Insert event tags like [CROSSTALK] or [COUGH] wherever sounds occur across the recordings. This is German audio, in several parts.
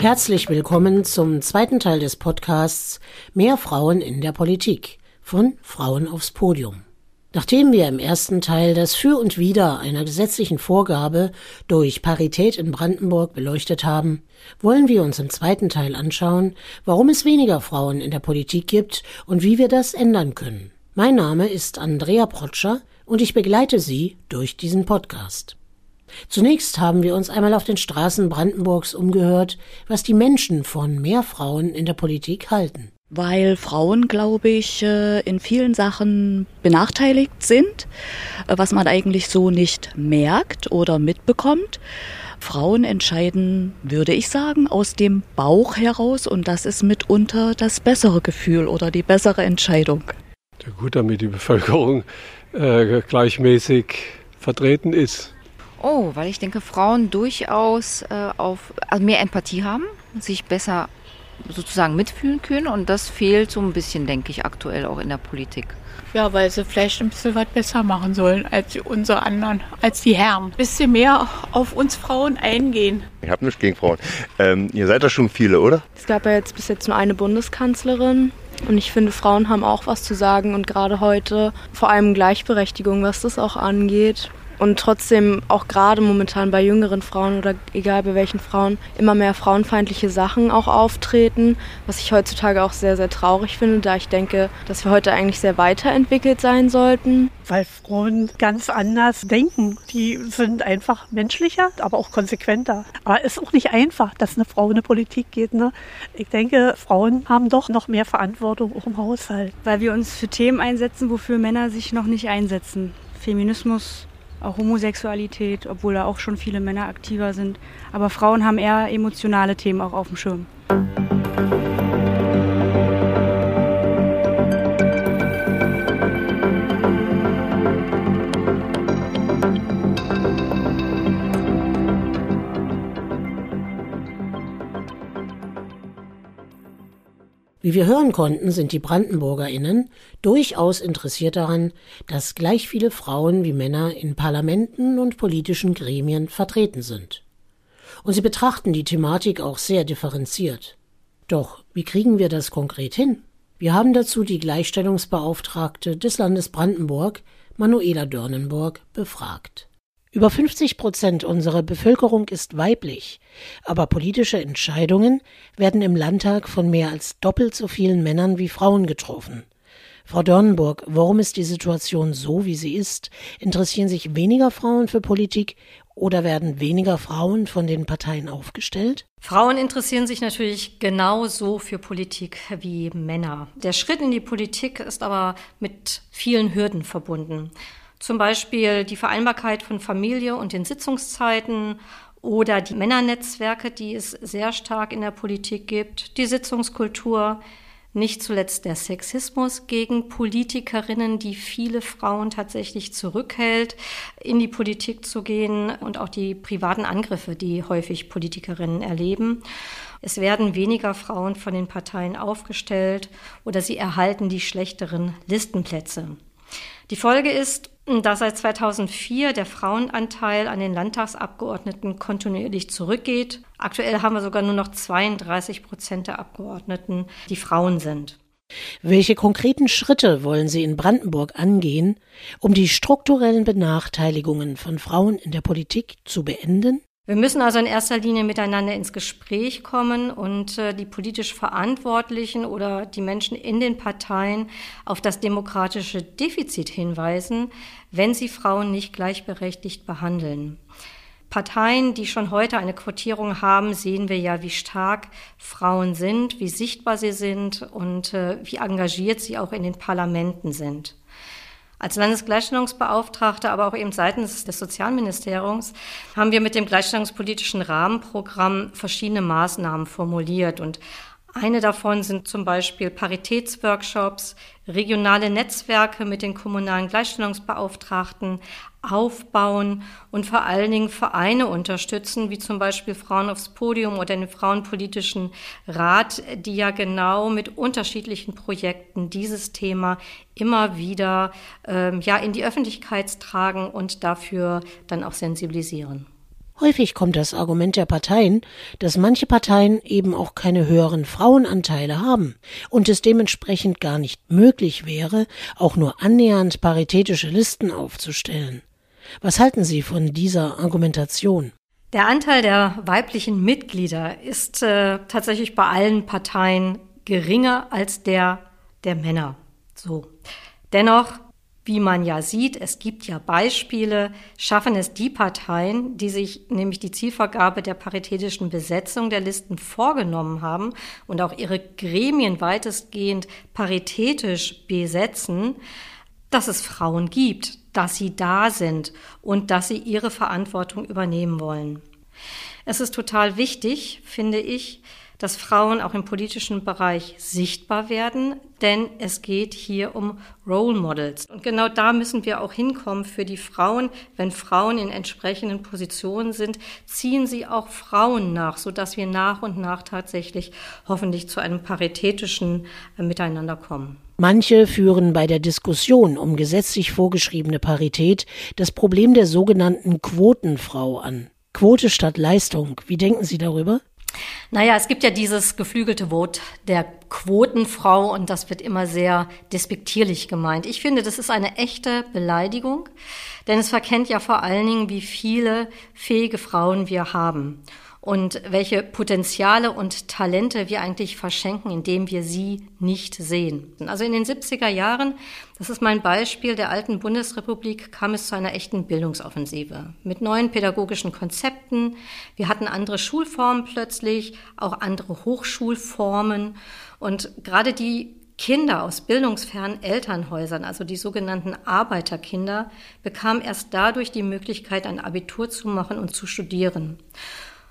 Herzlich willkommen zum zweiten Teil des Podcasts Mehr Frauen in der Politik von Frauen aufs Podium. Nachdem wir im ersten Teil das Für und Wider einer gesetzlichen Vorgabe durch Parität in Brandenburg beleuchtet haben, wollen wir uns im zweiten Teil anschauen, warum es weniger Frauen in der Politik gibt und wie wir das ändern können. Mein Name ist Andrea Protscher und ich begleite Sie durch diesen Podcast. Zunächst haben wir uns einmal auf den Straßen Brandenburgs umgehört, was die Menschen von mehr Frauen in der Politik halten. Weil Frauen, glaube ich, äh, in vielen Sachen benachteiligt sind, äh, was man eigentlich so nicht merkt oder mitbekommt. Frauen entscheiden, würde ich sagen, aus dem Bauch heraus und das ist mitunter das bessere Gefühl oder die bessere Entscheidung. Ja gut, damit die Bevölkerung äh, gleichmäßig vertreten ist. Oh, weil ich denke, Frauen durchaus äh, auf also mehr Empathie haben, sich besser sozusagen mitfühlen können und das fehlt so ein bisschen, denke ich, aktuell auch in der Politik. Ja, weil sie vielleicht ein bisschen was besser machen sollen als unsere anderen, als die Herren. Ein bisschen mehr auf uns Frauen eingehen. Ich habe nichts gegen Frauen. Ähm, ihr seid da schon viele, oder? Es gab ja jetzt bis jetzt nur eine Bundeskanzlerin. Und ich finde, Frauen haben auch was zu sagen und gerade heute vor allem Gleichberechtigung, was das auch angeht und trotzdem auch gerade momentan bei jüngeren Frauen oder egal bei welchen Frauen immer mehr frauenfeindliche Sachen auch auftreten, was ich heutzutage auch sehr, sehr traurig finde, da ich denke, dass wir heute eigentlich sehr weiterentwickelt sein sollten. Weil Frauen ganz anders denken. Die sind einfach menschlicher, aber auch konsequenter. Aber es ist auch nicht einfach, dass eine Frau in die Politik geht. Ne? Ich denke, Frauen haben doch noch mehr Verantwortung auch im Haushalt. Weil wir uns für Themen einsetzen, wofür Männer sich noch nicht einsetzen. Feminismus auch Homosexualität, obwohl da auch schon viele Männer aktiver sind. Aber Frauen haben eher emotionale Themen auch auf dem Schirm. Wie wir hören konnten, sind die Brandenburgerinnen durchaus interessiert daran, dass gleich viele Frauen wie Männer in Parlamenten und politischen Gremien vertreten sind. Und sie betrachten die Thematik auch sehr differenziert. Doch wie kriegen wir das konkret hin? Wir haben dazu die Gleichstellungsbeauftragte des Landes Brandenburg, Manuela Dörnenburg, befragt. Über 50 Prozent unserer Bevölkerung ist weiblich, aber politische Entscheidungen werden im Landtag von mehr als doppelt so vielen Männern wie Frauen getroffen. Frau Dornenburg, warum ist die Situation so, wie sie ist? Interessieren sich weniger Frauen für Politik oder werden weniger Frauen von den Parteien aufgestellt? Frauen interessieren sich natürlich genauso für Politik wie Männer. Der Schritt in die Politik ist aber mit vielen Hürden verbunden. Zum Beispiel die Vereinbarkeit von Familie und den Sitzungszeiten oder die Männernetzwerke, die es sehr stark in der Politik gibt, die Sitzungskultur, nicht zuletzt der Sexismus gegen Politikerinnen, die viele Frauen tatsächlich zurückhält, in die Politik zu gehen und auch die privaten Angriffe, die häufig Politikerinnen erleben. Es werden weniger Frauen von den Parteien aufgestellt oder sie erhalten die schlechteren Listenplätze. Die Folge ist, dass seit 2004 der Frauenanteil an den Landtagsabgeordneten kontinuierlich zurückgeht. Aktuell haben wir sogar nur noch 32 Prozent der Abgeordneten, die Frauen sind. Welche konkreten Schritte wollen Sie in Brandenburg angehen, um die strukturellen Benachteiligungen von Frauen in der Politik zu beenden? Wir müssen also in erster Linie miteinander ins Gespräch kommen und äh, die politisch Verantwortlichen oder die Menschen in den Parteien auf das demokratische Defizit hinweisen, wenn sie Frauen nicht gleichberechtigt behandeln. Parteien, die schon heute eine Quotierung haben, sehen wir ja, wie stark Frauen sind, wie sichtbar sie sind und äh, wie engagiert sie auch in den Parlamenten sind. Als Landesgleichstellungsbeauftragte, aber auch eben seitens des Sozialministeriums haben wir mit dem Gleichstellungspolitischen Rahmenprogramm verschiedene Maßnahmen formuliert. Und eine davon sind zum Beispiel Paritätsworkshops, regionale Netzwerke mit den kommunalen Gleichstellungsbeauftragten aufbauen und vor allen Dingen Vereine unterstützen, wie zum Beispiel Frauen aufs Podium oder den Frauenpolitischen Rat, die ja genau mit unterschiedlichen Projekten dieses Thema immer wieder ähm, ja in die Öffentlichkeit tragen und dafür dann auch sensibilisieren. Häufig kommt das Argument der Parteien, dass manche Parteien eben auch keine höheren Frauenanteile haben und es dementsprechend gar nicht möglich wäre, auch nur annähernd paritätische Listen aufzustellen. Was halten Sie von dieser Argumentation? Der Anteil der weiblichen Mitglieder ist äh, tatsächlich bei allen Parteien geringer als der der Männer. So. Dennoch wie man ja sieht, es gibt ja Beispiele, schaffen es die Parteien, die sich nämlich die Zielvergabe der paritätischen Besetzung der Listen vorgenommen haben und auch ihre Gremien weitestgehend paritätisch besetzen, dass es Frauen gibt, dass sie da sind und dass sie ihre Verantwortung übernehmen wollen. Es ist total wichtig, finde ich, dass Frauen auch im politischen Bereich sichtbar werden, denn es geht hier um Role Models. Und genau da müssen wir auch hinkommen für die Frauen. Wenn Frauen in entsprechenden Positionen sind, ziehen sie auch Frauen nach, sodass wir nach und nach tatsächlich hoffentlich zu einem paritätischen äh, Miteinander kommen. Manche führen bei der Diskussion um gesetzlich vorgeschriebene Parität das Problem der sogenannten Quotenfrau an. Quote statt Leistung. Wie denken Sie darüber? Naja, es gibt ja dieses geflügelte Wort der Quotenfrau und das wird immer sehr despektierlich gemeint. Ich finde, das ist eine echte Beleidigung, denn es verkennt ja vor allen Dingen, wie viele fähige Frauen wir haben und welche Potenziale und Talente wir eigentlich verschenken, indem wir sie nicht sehen. Also in den 70er Jahren, das ist mein Beispiel der alten Bundesrepublik, kam es zu einer echten Bildungsoffensive mit neuen pädagogischen Konzepten. Wir hatten andere Schulformen plötzlich, auch andere Hochschulformen und gerade die Kinder aus bildungsfernen Elternhäusern, also die sogenannten Arbeiterkinder, bekamen erst dadurch die Möglichkeit, ein Abitur zu machen und zu studieren.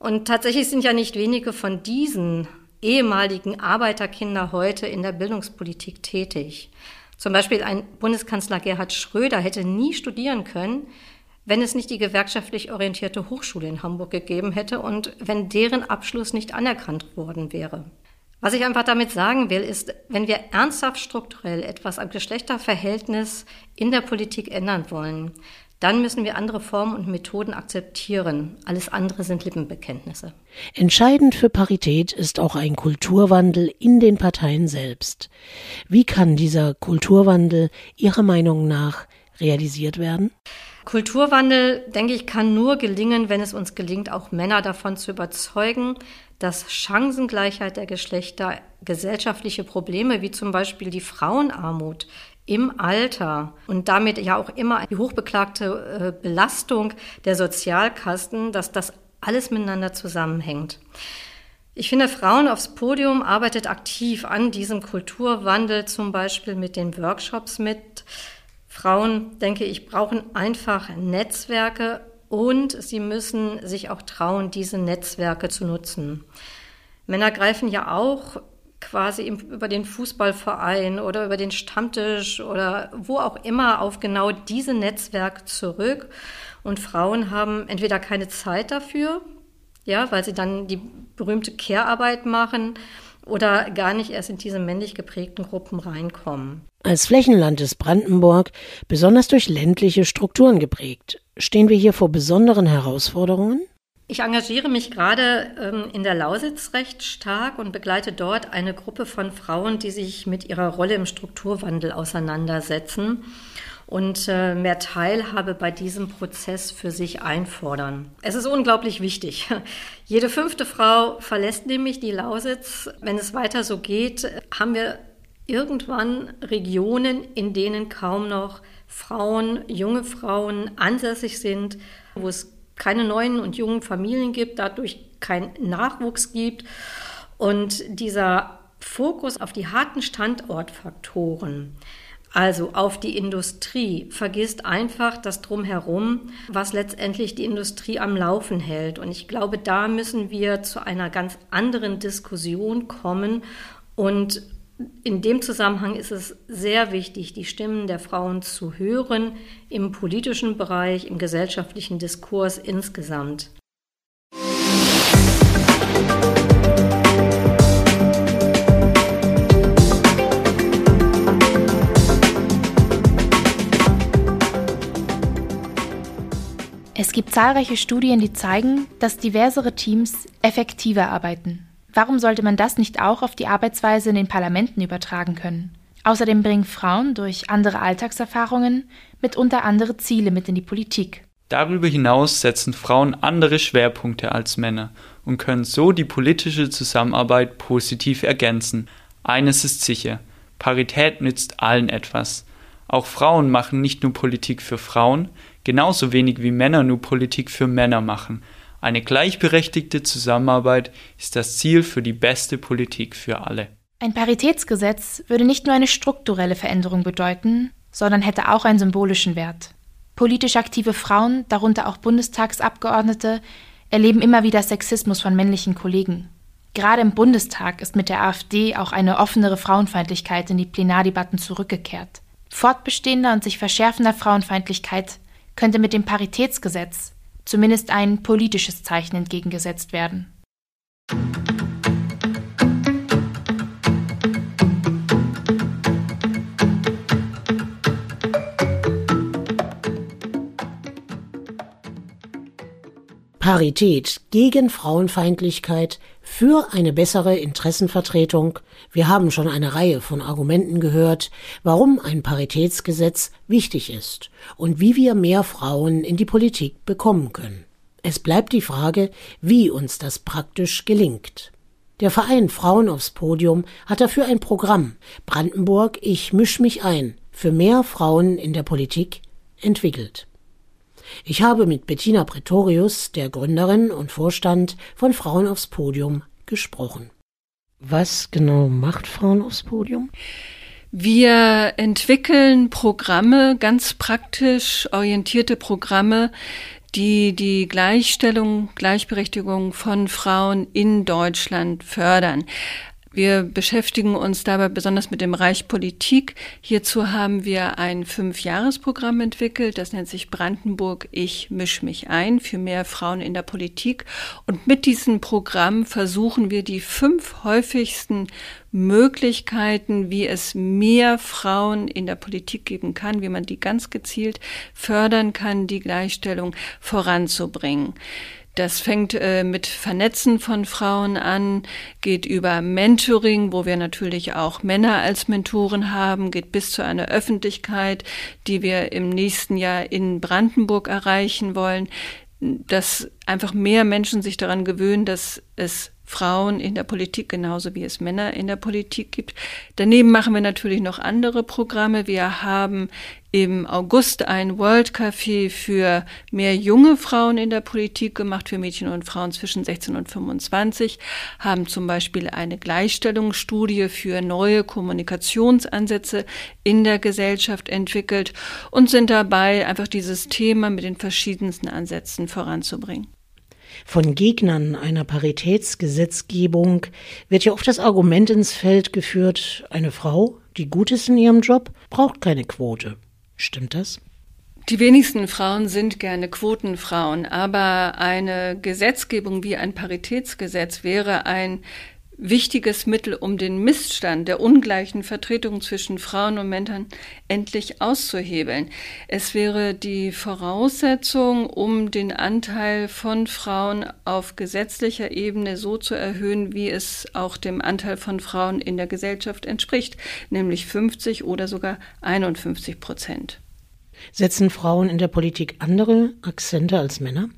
Und tatsächlich sind ja nicht wenige von diesen ehemaligen Arbeiterkinder heute in der Bildungspolitik tätig. Zum Beispiel ein Bundeskanzler Gerhard Schröder hätte nie studieren können, wenn es nicht die gewerkschaftlich orientierte Hochschule in Hamburg gegeben hätte und wenn deren Abschluss nicht anerkannt worden wäre. Was ich einfach damit sagen will, ist, wenn wir ernsthaft strukturell etwas am Geschlechterverhältnis in der Politik ändern wollen, dann müssen wir andere Formen und Methoden akzeptieren. Alles andere sind Lippenbekenntnisse. Entscheidend für Parität ist auch ein Kulturwandel in den Parteien selbst. Wie kann dieser Kulturwandel Ihrer Meinung nach realisiert werden? Kulturwandel, denke ich, kann nur gelingen, wenn es uns gelingt, auch Männer davon zu überzeugen, dass Chancengleichheit der Geschlechter gesellschaftliche Probleme wie zum Beispiel die Frauenarmut im Alter und damit ja auch immer die hochbeklagte äh, Belastung der Sozialkasten, dass das alles miteinander zusammenhängt. Ich finde, Frauen aufs Podium arbeitet aktiv an diesem Kulturwandel, zum Beispiel mit den Workshops mit. Frauen, denke ich, brauchen einfach Netzwerke und sie müssen sich auch trauen, diese Netzwerke zu nutzen. Männer greifen ja auch quasi über den Fußballverein oder über den Stammtisch oder wo auch immer auf genau diese Netzwerke zurück. Und Frauen haben entweder keine Zeit dafür, ja, weil sie dann die berühmte Care-Arbeit machen oder gar nicht erst in diese männlich geprägten Gruppen reinkommen. Als Flächenland ist Brandenburg besonders durch ländliche Strukturen geprägt. Stehen wir hier vor besonderen Herausforderungen? Ich engagiere mich gerade ähm, in der Lausitz recht stark und begleite dort eine Gruppe von Frauen, die sich mit ihrer Rolle im Strukturwandel auseinandersetzen und äh, mehr Teilhabe bei diesem Prozess für sich einfordern. Es ist unglaublich wichtig. [LAUGHS] Jede fünfte Frau verlässt nämlich die Lausitz. Wenn es weiter so geht, haben wir irgendwann Regionen, in denen kaum noch Frauen, junge Frauen ansässig sind, wo es keine neuen und jungen Familien gibt, dadurch kein Nachwuchs gibt. Und dieser Fokus auf die harten Standortfaktoren, also auf die Industrie, vergisst einfach das Drumherum, was letztendlich die Industrie am Laufen hält. Und ich glaube, da müssen wir zu einer ganz anderen Diskussion kommen und in dem Zusammenhang ist es sehr wichtig, die Stimmen der Frauen zu hören im politischen Bereich, im gesellschaftlichen Diskurs insgesamt. Es gibt zahlreiche Studien, die zeigen, dass diversere Teams effektiver arbeiten. Warum sollte man das nicht auch auf die Arbeitsweise in den Parlamenten übertragen können? Außerdem bringen Frauen durch andere Alltagserfahrungen mitunter andere Ziele mit in die Politik. Darüber hinaus setzen Frauen andere Schwerpunkte als Männer und können so die politische Zusammenarbeit positiv ergänzen. Eines ist sicher, Parität nützt allen etwas. Auch Frauen machen nicht nur Politik für Frauen, genauso wenig wie Männer nur Politik für Männer machen. Eine gleichberechtigte Zusammenarbeit ist das Ziel für die beste Politik für alle. Ein Paritätsgesetz würde nicht nur eine strukturelle Veränderung bedeuten, sondern hätte auch einen symbolischen Wert. Politisch aktive Frauen, darunter auch Bundestagsabgeordnete, erleben immer wieder Sexismus von männlichen Kollegen. Gerade im Bundestag ist mit der AfD auch eine offenere Frauenfeindlichkeit in die Plenardebatten zurückgekehrt. Fortbestehender und sich verschärfender Frauenfeindlichkeit könnte mit dem Paritätsgesetz zumindest ein politisches Zeichen entgegengesetzt werden. Parität gegen Frauenfeindlichkeit, für eine bessere Interessenvertretung. Wir haben schon eine Reihe von Argumenten gehört, warum ein Paritätsgesetz wichtig ist und wie wir mehr Frauen in die Politik bekommen können. Es bleibt die Frage, wie uns das praktisch gelingt. Der Verein Frauen aufs Podium hat dafür ein Programm Brandenburg Ich misch mich ein für mehr Frauen in der Politik entwickelt. Ich habe mit Bettina Pretorius, der Gründerin und Vorstand von Frauen aufs Podium, gesprochen. Was genau macht Frauen aufs Podium? Wir entwickeln Programme, ganz praktisch orientierte Programme, die die Gleichstellung, Gleichberechtigung von Frauen in Deutschland fördern. Wir beschäftigen uns dabei besonders mit dem Bereich Politik. Hierzu haben wir ein Fünfjahresprogramm entwickelt. Das nennt sich Brandenburg Ich misch mich ein für mehr Frauen in der Politik. Und mit diesem Programm versuchen wir die fünf häufigsten Möglichkeiten, wie es mehr Frauen in der Politik geben kann, wie man die ganz gezielt fördern kann, die Gleichstellung voranzubringen. Das fängt äh, mit Vernetzen von Frauen an, geht über Mentoring, wo wir natürlich auch Männer als Mentoren haben, geht bis zu einer Öffentlichkeit, die wir im nächsten Jahr in Brandenburg erreichen wollen, dass einfach mehr Menschen sich daran gewöhnen, dass es Frauen in der Politik genauso wie es Männer in der Politik gibt. Daneben machen wir natürlich noch andere Programme. Wir haben im August ein World Café für mehr junge Frauen in der Politik gemacht, für Mädchen und Frauen zwischen 16 und 25, haben zum Beispiel eine Gleichstellungsstudie für neue Kommunikationsansätze in der Gesellschaft entwickelt und sind dabei, einfach dieses Thema mit den verschiedensten Ansätzen voranzubringen. Von Gegnern einer Paritätsgesetzgebung wird ja oft das Argument ins Feld geführt, eine Frau, die gut ist in ihrem Job, braucht keine Quote. Stimmt das? Die wenigsten Frauen sind gerne Quotenfrauen, aber eine Gesetzgebung wie ein Paritätsgesetz wäre ein wichtiges Mittel, um den Missstand der ungleichen Vertretung zwischen Frauen und Männern endlich auszuhebeln. Es wäre die Voraussetzung, um den Anteil von Frauen auf gesetzlicher Ebene so zu erhöhen, wie es auch dem Anteil von Frauen in der Gesellschaft entspricht, nämlich 50 oder sogar 51 Prozent. Setzen Frauen in der Politik andere Akzente als Männer?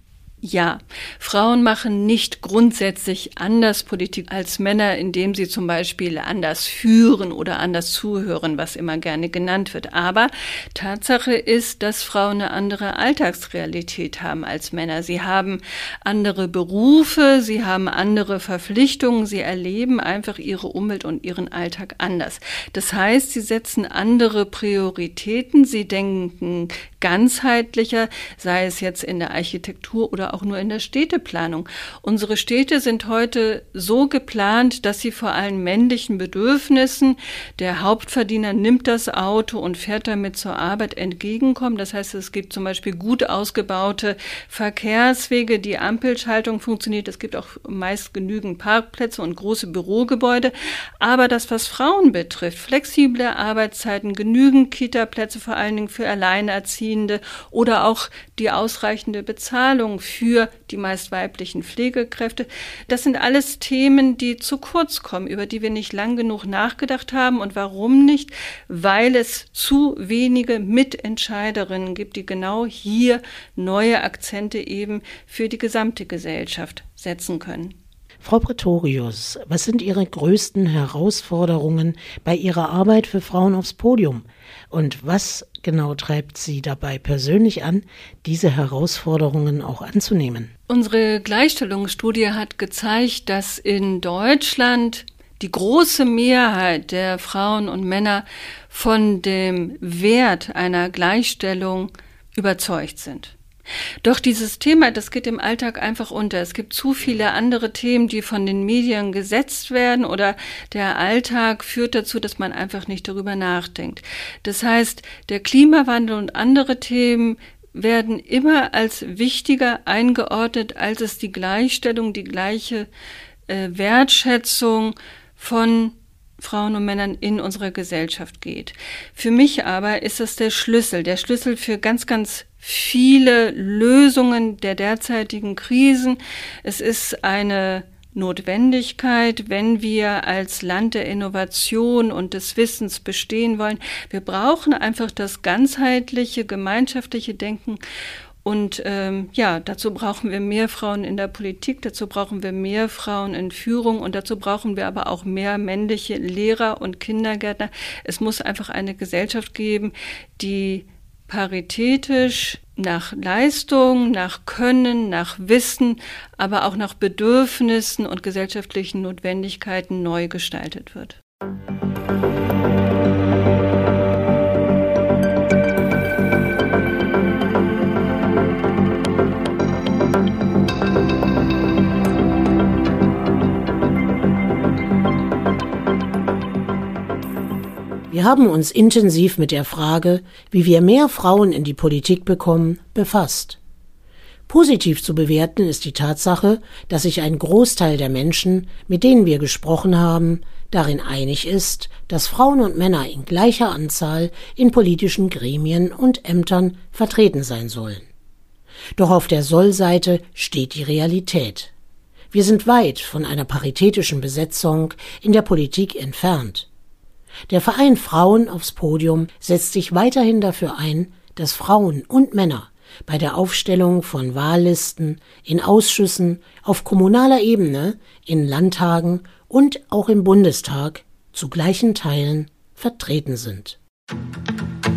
Ja, Frauen machen nicht grundsätzlich anders Politik als Männer, indem sie zum Beispiel anders führen oder anders zuhören, was immer gerne genannt wird. Aber Tatsache ist, dass Frauen eine andere Alltagsrealität haben als Männer. Sie haben andere Berufe, sie haben andere Verpflichtungen, sie erleben einfach ihre Umwelt und ihren Alltag anders. Das heißt, sie setzen andere Prioritäten, sie denken ganzheitlicher, sei es jetzt in der Architektur oder auch nur in der Städteplanung. Unsere Städte sind heute so geplant, dass sie vor allen männlichen Bedürfnissen, der Hauptverdiener nimmt das Auto und fährt damit zur Arbeit entgegenkommen. Das heißt, es gibt zum Beispiel gut ausgebaute Verkehrswege, die Ampelschaltung funktioniert. Es gibt auch meist genügend Parkplätze und große Bürogebäude. Aber das, was Frauen betrifft, flexible Arbeitszeiten, genügend Kita-Plätze vor allen Dingen für Alleinerziehende, Alleinerziehende oder auch die ausreichende Bezahlung für die meist weiblichen Pflegekräfte. Das sind alles Themen, die zu kurz kommen, über die wir nicht lang genug nachgedacht haben. Und warum nicht? Weil es zu wenige Mitentscheiderinnen gibt, die genau hier neue Akzente eben für die gesamte Gesellschaft setzen können. Frau Pretorius, was sind Ihre größten Herausforderungen bei Ihrer Arbeit für Frauen aufs Podium? Und was genau treibt Sie dabei persönlich an, diese Herausforderungen auch anzunehmen? Unsere Gleichstellungsstudie hat gezeigt, dass in Deutschland die große Mehrheit der Frauen und Männer von dem Wert einer Gleichstellung überzeugt sind. Doch dieses Thema, das geht im Alltag einfach unter. Es gibt zu viele andere Themen, die von den Medien gesetzt werden oder der Alltag führt dazu, dass man einfach nicht darüber nachdenkt. Das heißt, der Klimawandel und andere Themen werden immer als wichtiger eingeordnet, als es die Gleichstellung, die gleiche äh, Wertschätzung von Frauen und Männern in unserer Gesellschaft geht. Für mich aber ist das der Schlüssel, der Schlüssel für ganz, ganz viele Lösungen der derzeitigen Krisen. Es ist eine Notwendigkeit, wenn wir als Land der Innovation und des Wissens bestehen wollen. Wir brauchen einfach das ganzheitliche, gemeinschaftliche Denken. Und ähm, ja, dazu brauchen wir mehr Frauen in der Politik, dazu brauchen wir mehr Frauen in Führung und dazu brauchen wir aber auch mehr männliche Lehrer und Kindergärtner. Es muss einfach eine Gesellschaft geben, die paritätisch nach Leistung, nach Können, nach Wissen, aber auch nach Bedürfnissen und gesellschaftlichen Notwendigkeiten neu gestaltet wird. Wir haben uns intensiv mit der Frage, wie wir mehr Frauen in die Politik bekommen, befasst. Positiv zu bewerten ist die Tatsache, dass sich ein Großteil der Menschen, mit denen wir gesprochen haben, darin einig ist, dass Frauen und Männer in gleicher Anzahl in politischen Gremien und Ämtern vertreten sein sollen. Doch auf der Sollseite steht die Realität. Wir sind weit von einer paritätischen Besetzung in der Politik entfernt. Der Verein Frauen aufs Podium setzt sich weiterhin dafür ein, dass Frauen und Männer bei der Aufstellung von Wahllisten, in Ausschüssen, auf kommunaler Ebene, in Landtagen und auch im Bundestag zu gleichen Teilen vertreten sind. Musik